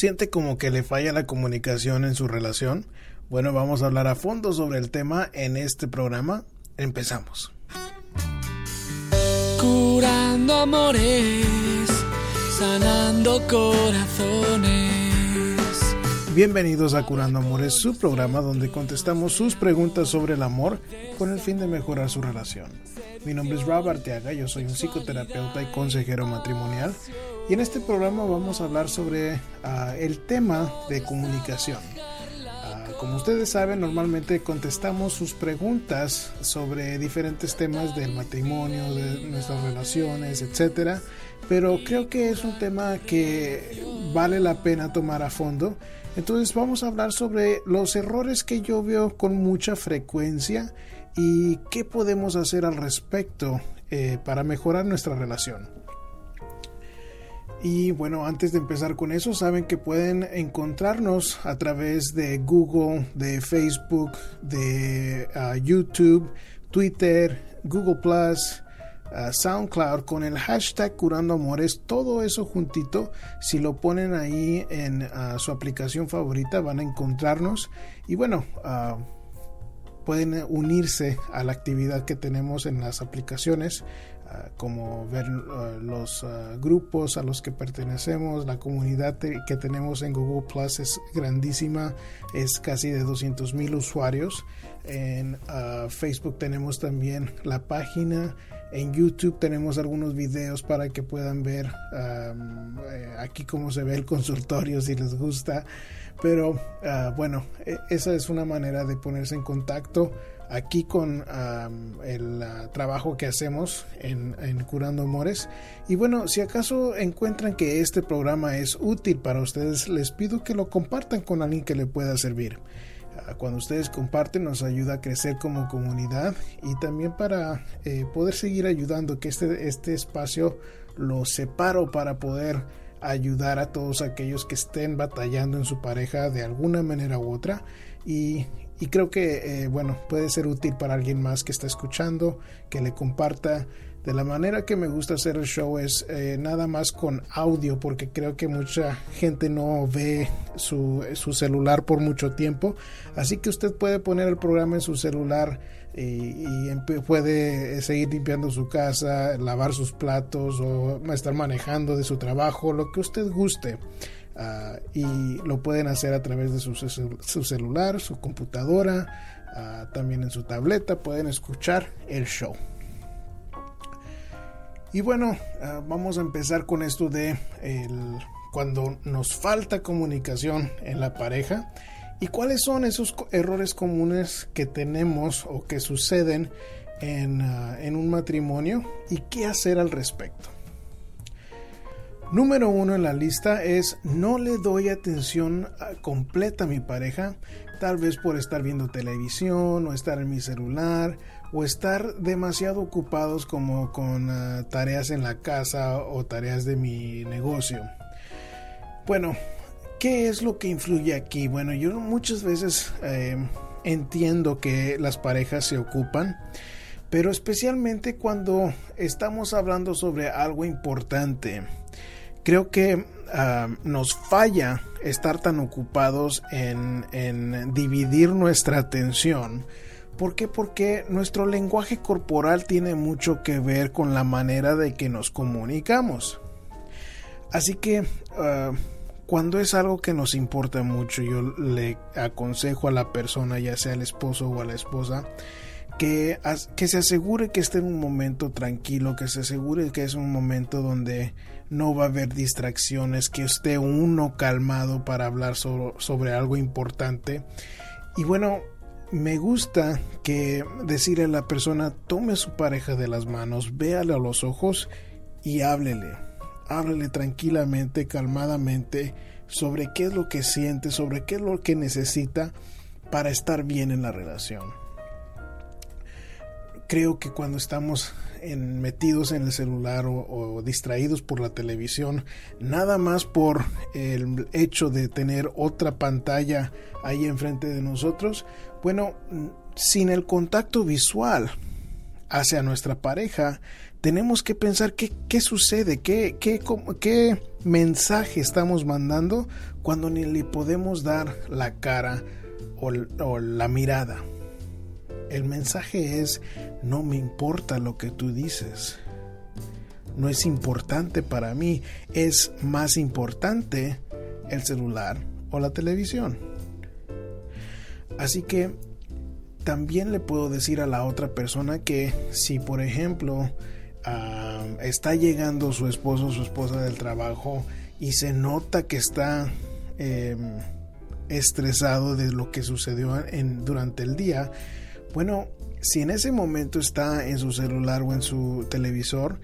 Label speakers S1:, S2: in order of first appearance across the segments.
S1: ¿Siente como que le falla la comunicación en su relación? Bueno, vamos a hablar a fondo sobre el tema en este programa. Empezamos.
S2: Curando amores, sanando corazones.
S1: Bienvenidos a Curando Amores, su programa donde contestamos sus preguntas sobre el amor con el fin de mejorar su relación. Mi nombre es Rob Arteaga, yo soy un psicoterapeuta y consejero matrimonial y en este programa vamos a hablar sobre ah, el tema de comunicación. Ah, como ustedes saben, normalmente contestamos sus preguntas sobre diferentes temas del matrimonio, de nuestras relaciones, etcétera. Pero creo que es un tema que vale la pena tomar a fondo. Entonces vamos a hablar sobre los errores que yo veo con mucha frecuencia y qué podemos hacer al respecto eh, para mejorar nuestra relación. Y bueno, antes de empezar con eso, saben que pueden encontrarnos a través de Google, de Facebook, de ah, YouTube, Twitter, Google Plus, ah, SoundCloud con el hashtag Curando Amores, todo eso juntito. Si lo ponen ahí en ah, su aplicación favorita, van a encontrarnos. Y bueno, pueden unirse a la actividad que tenemos en las aplicaciones. Como ver ah, los ah, grupos a los que pertenecemos, la comunidad que tenemos en Google Plus es grandísima, es casi de 200 mil usuarios. En Facebook tenemos también la página, en YouTube tenemos algunos videos para que puedan ver eh, aquí cómo se ve el consultorio si les gusta. Pero bueno, e, esa es una manera de ponerse en contacto aquí con el trabajo que hacemos en, Curando Amores. Y bueno, si acaso encuentran que este programa es útil para ustedes, les pido que lo compartan con alguien que le pueda servir. Ah, cuando ustedes comparten nos ayuda a crecer como comunidad y también para eh, poder seguir ayudando que este, este espacio lo separo para poder ayudar a todos aquellos que estén batallando en su pareja de alguna manera u otra y y creo que, eh, bueno, puede ser útil para alguien más que está escuchando, que le comparta. De la manera que me gusta hacer el show es eh, nada más con audio, porque creo que mucha gente no ve su, su, celular por mucho tiempo. Así que usted puede poner el programa en su celular y, y puede seguir limpiando su casa, lavar sus platos o estar manejando de su trabajo, lo que usted guste. Ah, y lo pueden hacer a través de su, celular, su computadora, ah, también en su tableta, pueden escuchar el show. Y bueno, ah, vamos a empezar con esto de cuando nos falta comunicación en la pareja y cuáles son esos errores comunes que tenemos o que suceden en un matrimonio y qué hacer al respecto. Número uno en la lista es no le doy atención completa a mi pareja, tal vez por estar viendo televisión o estar en mi celular o estar demasiado ocupados como con ah, tareas en la casa o tareas de mi negocio. Bueno, ¿qué es lo que influye aquí? Bueno, yo muchas veces eh, entiendo que las parejas se ocupan pero especialmente cuando estamos hablando sobre algo importante creo que ah, nos falla estar tan ocupados en, dividir nuestra atención. ¿Por qué? Porque nuestro lenguaje corporal tiene mucho que ver con la manera de que nos comunicamos. Así que ah, cuando es algo que nos importa mucho, yo le aconsejo a la persona, ya sea el esposo o a la esposa, que, se asegure que esté en un momento tranquilo, que se asegure que es un momento donde no va a haber distracciones, que esté uno calmado para hablar sobre, algo importante. Y bueno, me gusta que decirle a la persona, tome a su pareja de las manos, véale a los ojos y háblele. Háblele tranquilamente, calmadamente, sobre qué es lo que siente, sobre qué es lo que necesita para estar bien en la relación. Creo que cuando estamos metidos en el celular o, distraídos por la televisión, nada más por el hecho de tener otra pantalla ahí enfrente de nosotros, bueno, sin el contacto visual hacia nuestra pareja, tenemos que pensar qué, qué sucede, qué, qué, qué mensaje estamos mandando cuando ni le podemos dar la cara o la mirada. El mensaje es, no me importa lo que tú dices. No es importante para mí, es más importante el celular o la televisión. Así que también le puedo decir a la otra persona que si por ejemplo está llegando su esposo o su esposa del trabajo y se nota que está em, estresado de lo que sucedió en, durante el día, bueno, si en ese momento está en su celular o en su televisor,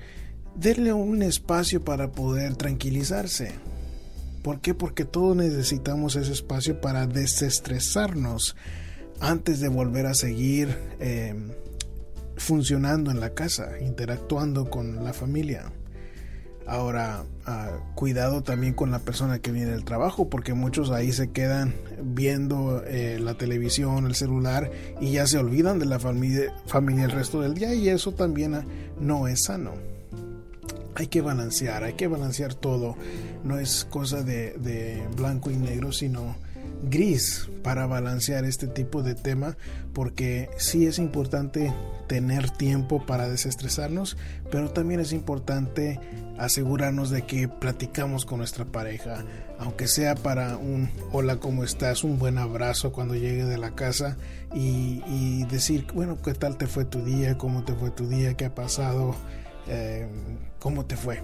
S1: denle un espacio para poder tranquilizarse. ¿Por qué? Porque todos necesitamos ese espacio para desestresarnos antes de volver a seguir em, funcionando en la casa, interactuando con la familia. Ahora, ah, cuidado también con la persona que viene del trabajo, porque muchos ahí se quedan viendo eh, la televisión, el celular y ya se olvidan de la familia, familia el resto del día y eso también ah, no es sano. Hay que balancear, hay que balancear todo. No es cosa de, de blanco y negro, sino gris para balancear este tipo de tema porque sí es importante tener tiempo para desestresarnos pero también es importante asegurarnos de que platicamos con nuestra pareja aunque sea para un hola cómo estás un buen abrazo cuando llegue de la casa y, decir bueno qué tal te fue tu día cómo te fue tu día qué ha pasado eh, cómo te fue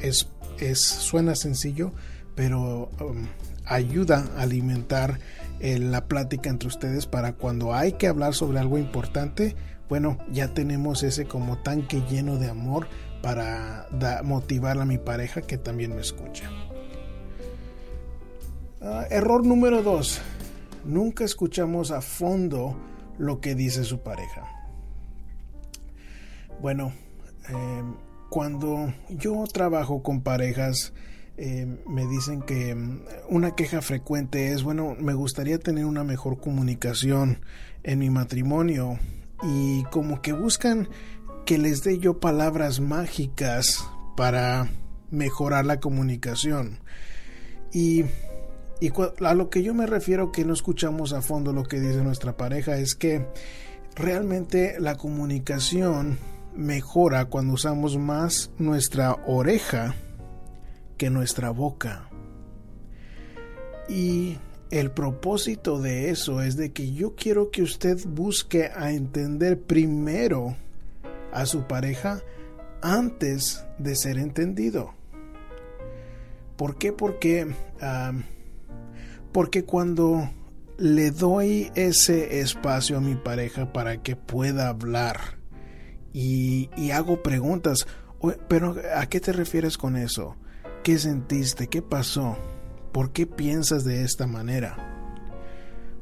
S1: es, es suena sencillo pero um, ayuda a alimentar eh, la plática entre ustedes para cuando hay que hablar sobre algo importante, bueno, ya tenemos ese como tanque lleno de amor para motivar a mi pareja que también me escucha. Ah, error número dos, nunca escuchamos a fondo lo que dice su pareja. Bueno, em, cuando yo trabajo con parejas, eh, me dicen que mm, una queja frecuente es, bueno, me gustaría tener una mejor comunicación en mi matrimonio y como que buscan que les dé yo palabras mágicas para mejorar la comunicación. Y, y a lo que yo me refiero que no escuchamos a fondo lo que dice nuestra pareja es que realmente la comunicación mejora cuando usamos más nuestra oreja nuestra boca. Y el propósito de eso es de que yo quiero que usted busque a entender primero a su pareja antes de ser entendido. ¿Por qué? Porque, porque cuando le doy ese espacio a mi pareja para que pueda hablar y, y hago preguntas, pero ¿a qué te refieres con eso? ¿Qué sentiste? ¿Qué pasó? ¿Por qué piensas de esta manera?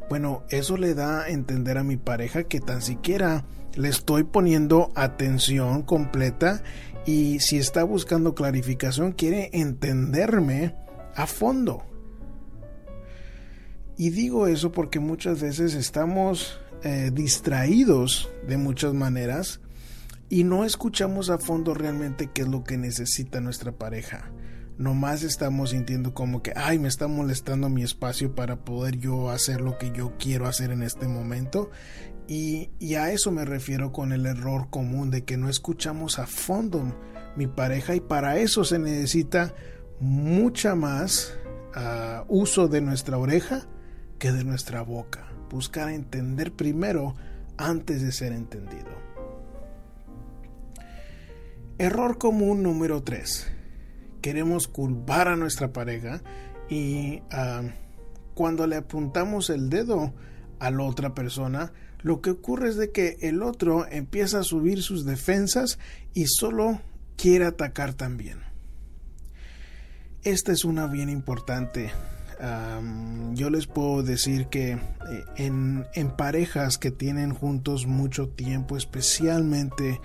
S1: Bueno, eso le da a entender a mi pareja que tan siquiera le estoy poniendo atención completa y si está buscando clarificación quiere entenderme a fondo. Y digo eso porque muchas veces estamos eh, distraídos de muchas maneras y no escuchamos a fondo realmente qué es lo que necesita nuestra pareja nomás estamos sintiendo como que, ay, me está molestando mi espacio para poder yo hacer lo que yo quiero hacer en este momento. Y, a eso me refiero con el error común de que no escuchamos a fondo mi pareja y para eso se necesita mucha más ah, uso de nuestra oreja que de nuestra boca. Buscar entender primero antes de ser entendido. Error común número 3 queremos culpar a nuestra pareja y ah, cuando le apuntamos el dedo a la otra persona, lo que ocurre es de que el otro empieza a subir sus defensas y solo quiere atacar también. Esta es una bien importante. yo les puedo decir que eh, en, en parejas que tienen juntos mucho tiempo, especialmente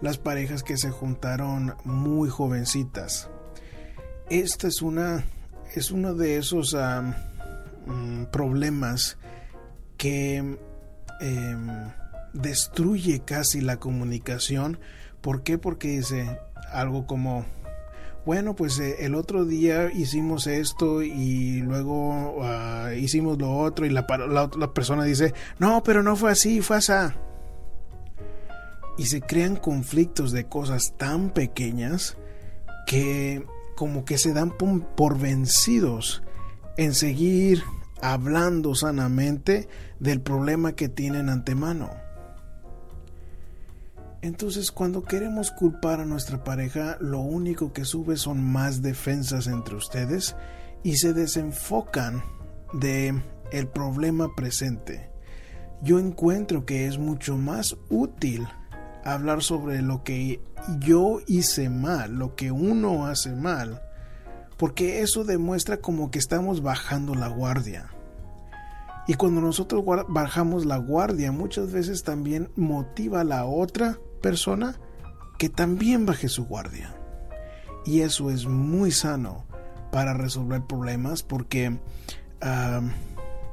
S1: las parejas que se juntaron muy jovencitas, esta es una es uno de esos mm, problemas que em, destruye casi la comunicación ¿Por qué? Porque dice algo como, bueno, pues eh, el otro día hicimos esto y luego ah, hicimos lo otro y la, la, la, persona dice, no, pero no fue así, fue así. Y se crean conflictos de cosas tan pequeñas que como que se dan por vencidos en seguir hablando sanamente del problema que tienen antemano. Entonces cuando queremos culpar a nuestra pareja, lo único que sube son más defensas entre ustedes y se desenfocan de el problema presente. Yo encuentro que es mucho más útil hablar sobre lo que yo hice mal, lo que uno hace mal, porque eso demuestra como que estamos bajando la guardia. Y cuando nosotros bajamos la guardia, muchas veces también motiva a la otra persona que también baje su guardia. Y eso es muy sano para resolver problemas porque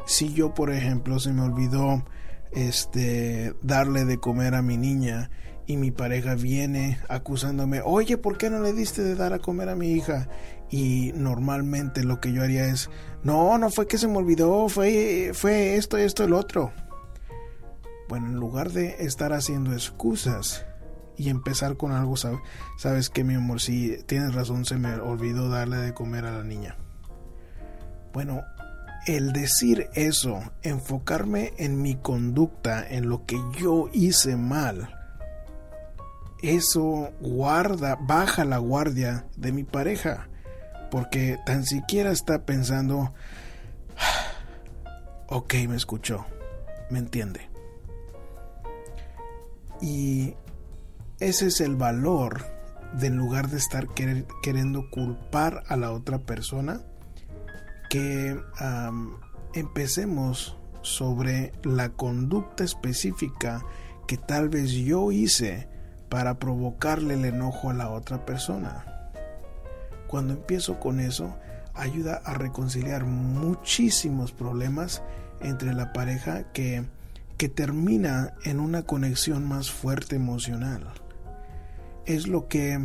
S1: si yo, por ejemplo, se me olvidó este darle de comer a mi niña y mi pareja viene acusándome, oye, ¿por qué no le diste de dar a comer a mi hija? Y normalmente lo que yo haría es, no, no fue que se me olvidó, fue, fue esto, esto, el otro. Bueno, en lugar de estar haciendo excusas y empezar con algo, sabes que mi amor, si tienes razón, se me olvidó darle de comer a la niña. Bueno, el decir eso, enfocarme en mi conducta, en lo que yo hice mal, eso guarda, baja la guardia de mi pareja, porque tan siquiera está pensando, ok, me escuchó, me entiende. Y ese es el valor de en lugar de estar queriendo culpar a la otra persona, que empecemos sobre la conducta específica que tal vez yo hice para provocarle el enojo a la otra persona. Cuando empiezo con eso, ayuda a reconciliar muchísimos problemas entre la pareja que que termina en una conexión más fuerte emocional. Es lo que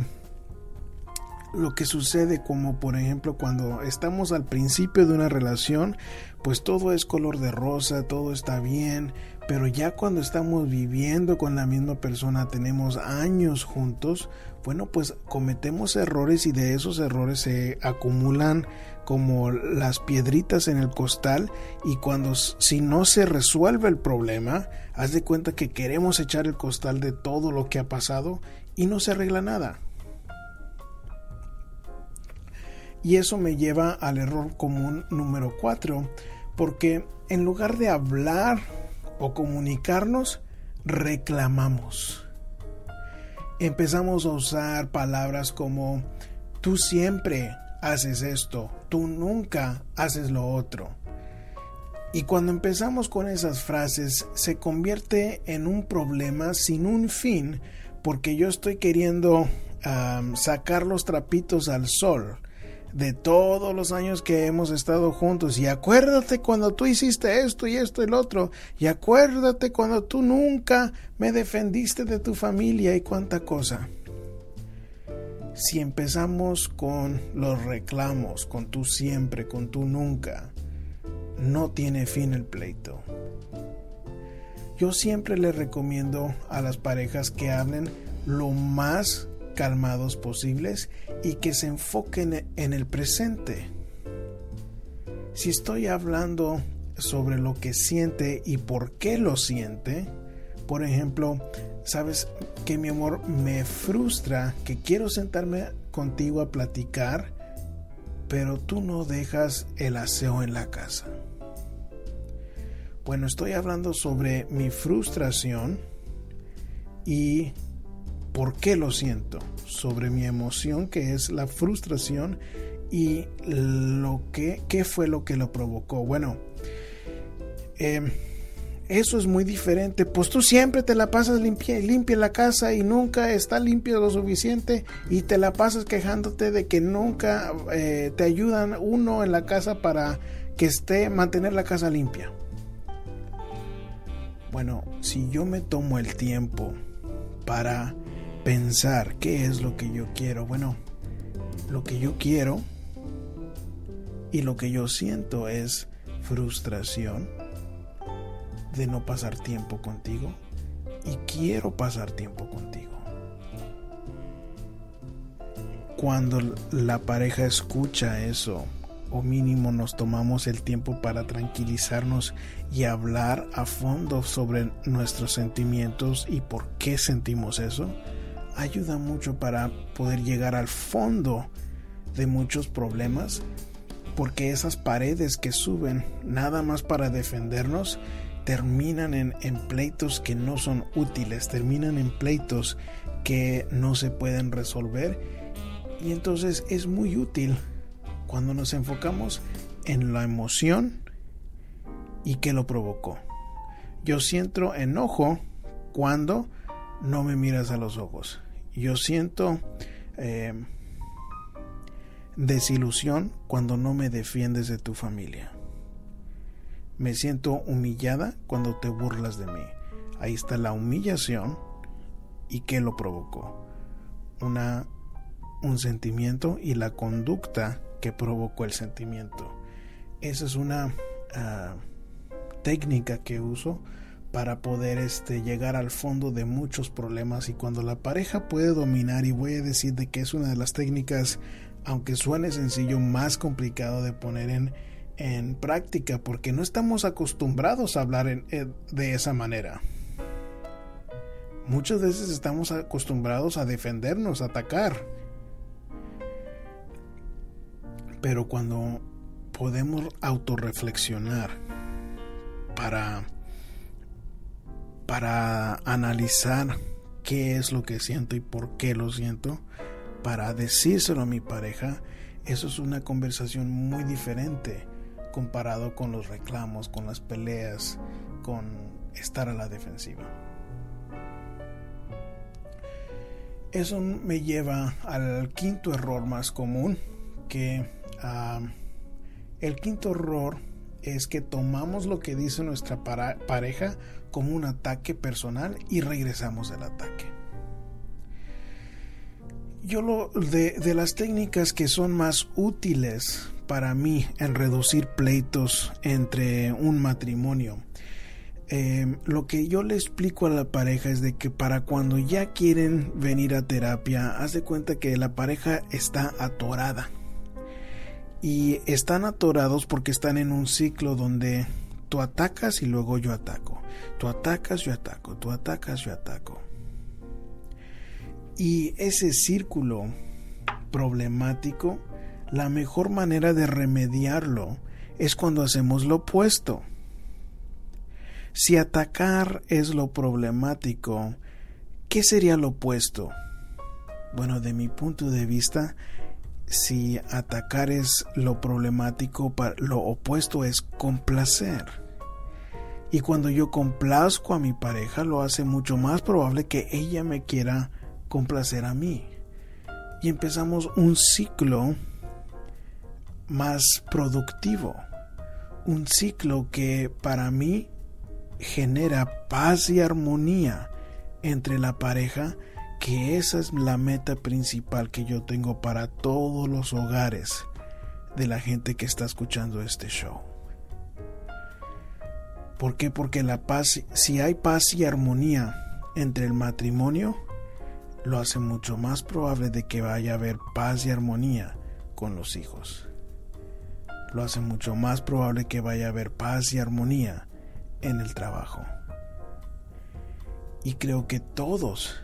S1: lo que sucede como por ejemplo cuando estamos al principio de una relación, pues todo es color de rosa, todo está bien, pero ya cuando estamos viviendo con la misma persona, tenemos años juntos, bueno, pues cometemos errores y de esos errores se acumulan como las piedritas en el costal y cuando si no se resuelve el problema, haz de cuenta que queremos echar el costal de todo lo que ha pasado y no se arregla nada. Y eso me lleva al error común número 4, porque en lugar de hablar o comunicarnos, reclamamos. Empezamos a usar palabras como tú siempre haces esto, tú nunca haces lo otro. Y cuando empezamos con esas frases se convierte en un problema sin un fin porque yo estoy queriendo sacar los trapitos al sol de todos los años que hemos estado juntos. Y acuérdate cuando tú hiciste esto y esto y el otro. Y acuérdate cuando tú nunca me defendiste de tu familia y cuánta cosa. Si empezamos con los reclamos, con tú siempre, con tú nunca, no tiene fin el pleito. Yo siempre le recomiendo a las parejas que hablen lo más calmados posibles y que se enfoquen en el presente. Si estoy hablando sobre lo que siente y por qué lo siente, por ejemplo, sabes que mi amor me frustra que quiero sentarme contigo a platicar, pero tú no dejas el aseo en la casa. Bueno, estoy hablando sobre mi frustración y por qué lo siento, sobre mi emoción que es la frustración y lo que qué fue lo que lo provocó. Bueno, em, eso es muy diferente. Pues tú siempre te la pasas limpia, limpia la casa y nunca está limpia lo suficiente y te la pasas quejándote de que nunca eh, te ayudan uno en la casa para que esté mantener la casa limpia. Bueno, si yo me tomo el tiempo para pensar qué es lo que yo quiero. Bueno, lo que yo quiero y lo que yo siento es frustración de no pasar tiempo contigo y quiero pasar tiempo contigo. Cuando la pareja escucha eso, o mínimo nos tomamos el tiempo para tranquilizarnos y hablar a fondo sobre nuestros sentimientos y por qué sentimos eso, ayuda mucho para poder llegar al fondo de muchos problemas porque esas paredes que suben nada más para defendernos terminan en, pleitos que no son útiles, terminan en pleitos que no se pueden resolver y entonces es muy útil cuando nos enfocamos en la emoción y que lo provocó. Yo siento enojo cuando no me miras a los ojos. Yo siento eh, desilusión cuando no me defiendes de tu familia. Me siento humillada cuando te burlas de mí. Ahí está la humillación y qué lo provocó. Una, un sentimiento y la conducta que provocó el sentimiento. Esa es una ah, técnica que uso para poder este, llegar al fondo de muchos problemas y cuando la pareja puede dominar y voy a decir de que es una de las técnicas aunque suene sencillo, más complicado de poner en, en práctica porque no estamos acostumbrados a hablar eh, de esa manera. Muchas veces estamos acostumbrados a defendernos, a atacar. Pero cuando podemos autorreflexionar para para analizar qué es lo que siento y por qué lo siento, para decírselo a mi pareja, eso es una conversación muy diferente comparado con los reclamos, con las peleas, con estar a la defensiva. Eso me lleva al quinto error más común, que ah, el quinto error es que tomamos lo que dice nuestra pareja como un ataque personal y regresamos al ataque yo lo de, las técnicas que son más útiles para mí en reducir pleitos entre un matrimonio. Em, lo que yo le explico a la pareja es de que para cuando ya quieren venir a terapia, haz de cuenta que la pareja está atorada. Y están atorados porque están en un ciclo donde tú atacas y luego yo ataco. Tú atacas, yo ataco. Tú atacas, yo ataco. Y ese círculo problemático, la mejor manera de remediarlo es cuando hacemos lo opuesto. Si atacar es lo problemático, ¿qué sería lo opuesto? Bueno, de mi punto de vista, si atacar es lo problemático, lo opuesto es complacer. Y cuando yo complazco a mi pareja, lo hace mucho más probable que ella me quiera complacer a mí. Y empezamos un ciclo más productivo. Un ciclo que para mí genera paz y armonía entre la pareja, que esa es la meta principal que yo tengo para todos los hogares de la gente que está escuchando este show. ¿Por qué? Porque la paz, si hay paz y armonía entre el matrimonio, lo hace mucho más probable de que vaya a haber paz y armonía con los hijos. Lo hace mucho más probable que vaya a haber paz y armonía en el trabajo. Y creo que todos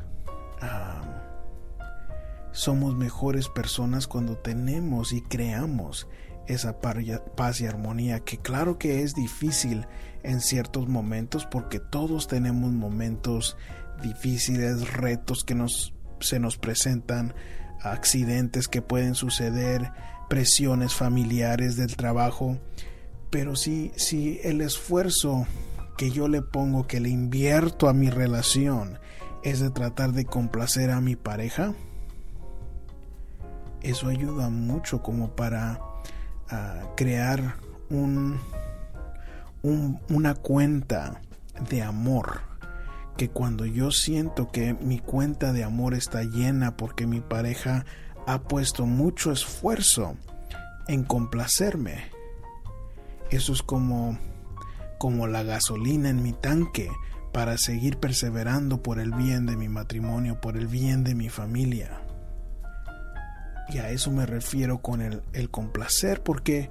S1: somos mejores personas cuando tenemos y creamos esa paz y armonía que claro que es difícil en ciertos momentos porque todos tenemos momentos difíciles, retos que nos, se nos presentan, accidentes que pueden suceder, presiones familiares del trabajo, pero si, si el esfuerzo que yo le pongo, que le invierto a mi relación, es de tratar de complacer a mi pareja, eso ayuda mucho como para ah, crear un, un, una cuenta de amor que cuando yo siento que mi cuenta de amor está llena porque mi pareja ha puesto mucho esfuerzo en complacerme, eso es como como la gasolina en mi tanque para seguir perseverando por el bien de mi matrimonio, por el bien de mi familia. Y a eso me refiero con el, el complacer, porque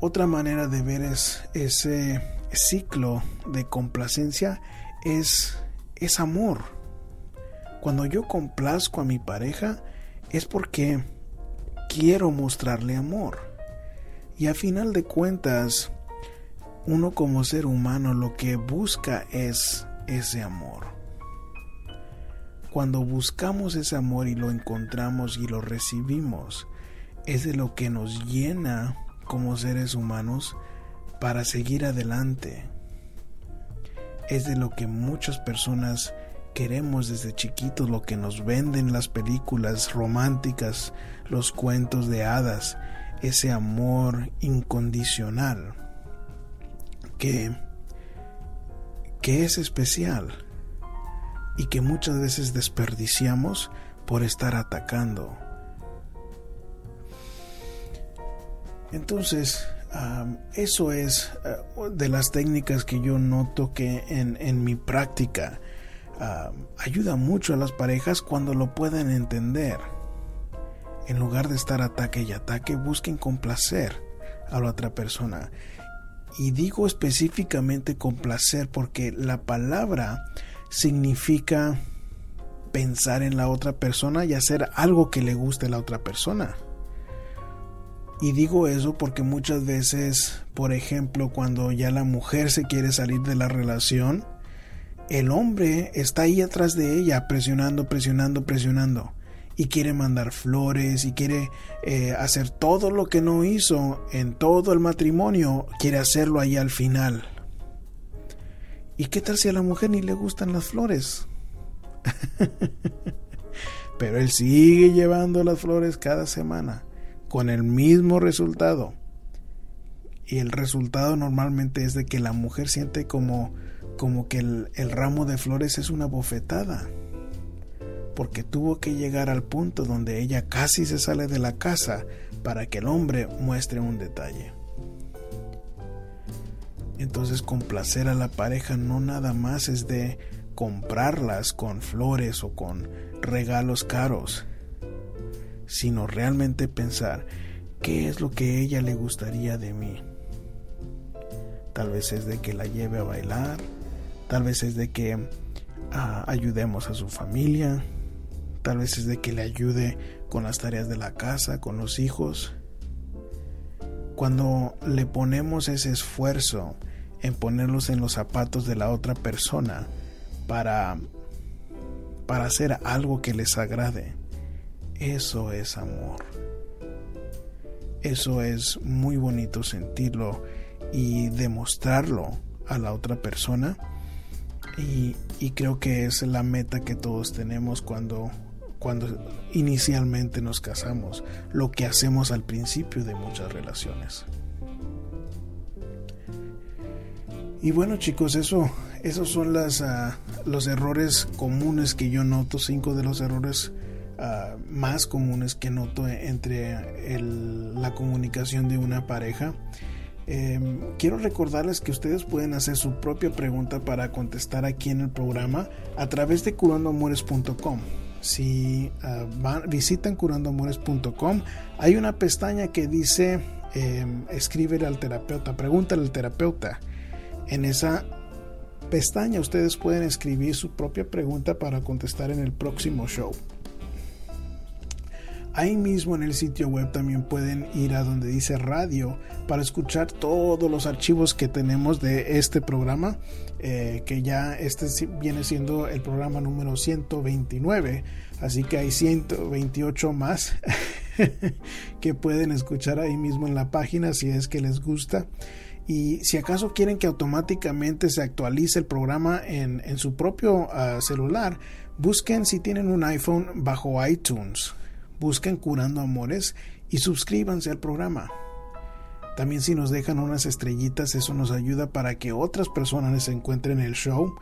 S1: otra manera de ver es, ese ciclo de complacencia es, es amor. Cuando yo complazco a mi pareja es porque quiero mostrarle amor. Y a final de cuentas, uno como ser humano lo que busca es ese amor. Cuando buscamos ese amor y lo encontramos y lo recibimos, es de lo que nos llena como seres humanos para seguir adelante. Es de lo que muchas personas queremos desde chiquitos, lo que nos venden las películas románticas, los cuentos de hadas, ese amor incondicional que, que es especial y que muchas veces desperdiciamos por estar atacando Entonces, eso es eh, de las técnicas que yo noto que en, mi práctica ayuda mucho a las parejas cuando lo pueden entender. En lugar de estar ataque y ataque, busquen complacer a la otra persona. Y digo específicamente complacer porque la palabra significa pensar en la otra persona y hacer algo que le guste a la otra persona. Y digo eso porque muchas veces, por ejemplo, cuando ya la mujer se quiere salir de la relación, el hombre está ahí atrás de ella, presionando, presionando, presionando. Y quiere mandar flores y quiere eh, hacer todo lo que no hizo en todo el matrimonio, quiere hacerlo ahí al final. ¿Y qué tal si a la mujer ni le gustan las flores? Pero él sigue llevando las flores cada semana con el mismo resultado. Y el resultado normalmente es de que la mujer siente como, como que el, el ramo de flores es una bofetada. Porque tuvo que llegar al punto donde ella casi se sale de la casa para que el hombre muestre un detalle. Entonces complacer a la pareja no nada más es de comprarlas con flores o con regalos caros sino realmente pensar qué es lo que ella le gustaría de mí. Tal vez es de que la lleve a bailar, tal vez es de que ah, ayudemos a su familia, tal vez es de que le ayude con las tareas de la casa, con los hijos. Cuando le ponemos ese esfuerzo en ponerlos en los zapatos de la otra persona para para hacer algo que les agrade, eso es amor. Eso es muy bonito sentirlo y demostrarlo a la otra persona. Y, creo que es la meta que todos tenemos cuando, cuando inicialmente nos casamos, lo que hacemos al principio de muchas relaciones. Y bueno chicos, eso, esos son las, ah, los errores comunes que yo noto, cinco de los errores Ah, más comunes que noto entre la comunicación de una pareja. Em, quiero recordarles que ustedes pueden hacer su propia pregunta para contestar aquí en el programa a través de curandoamores.com. Si ah, visitan curandoamores.com, hay una pestaña que dice eh, escríbele al terapeuta, pregúntale al terapeuta. En esa pestaña ustedes pueden escribir su propia pregunta para contestar en el próximo show. Ahí mismo en el sitio web también pueden ir a donde dice radio para escuchar todos los archivos que tenemos de este programa, eh, que ya este viene siendo el programa número 129, así que hay 128 más que pueden escuchar ahí mismo en la página si es que les gusta. Y si acaso quieren que automáticamente se actualice el programa en, su propio ah, celular, busquen si tienen un iPhone bajo iTunes busquen Curando Amores y suscríbanse al programa. También si nos dejan unas estrellitas, eso nos ayuda para que otras personas encuentren el show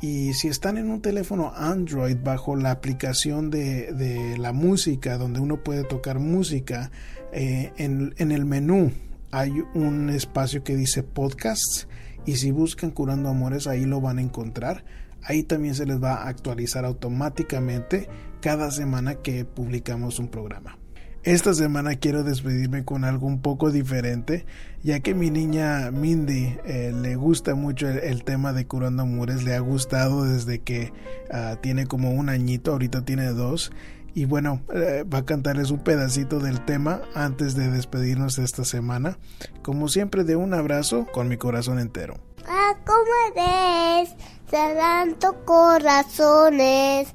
S1: Y si están en un teléfono Android bajo la aplicación de, de la música, donde uno puede tocar música, eh, en, en el menú hay un espacio que dice podcasts y si buscan Curando Amores ahí lo van a encontrar. Ahí también se les va a actualizar automáticamente cada semana que publicamos un programa. Esta semana quiero despedirme con algo un poco diferente, ya que mi niña Mindy eh, le gusta mucho el, tema de Curando Amores, le ha gustado desde que uh, tiene como un añito, ahorita tiene dos, y bueno, eh, va a cantarles un pedacito del tema antes de despedirnos de esta semana. Como siempre, de un abrazo con mi corazón entero.
S3: Ah, ¿cómo ves? Sanando corazones.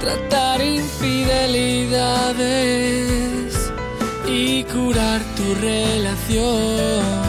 S2: tratar infidelidades y curar tu relación.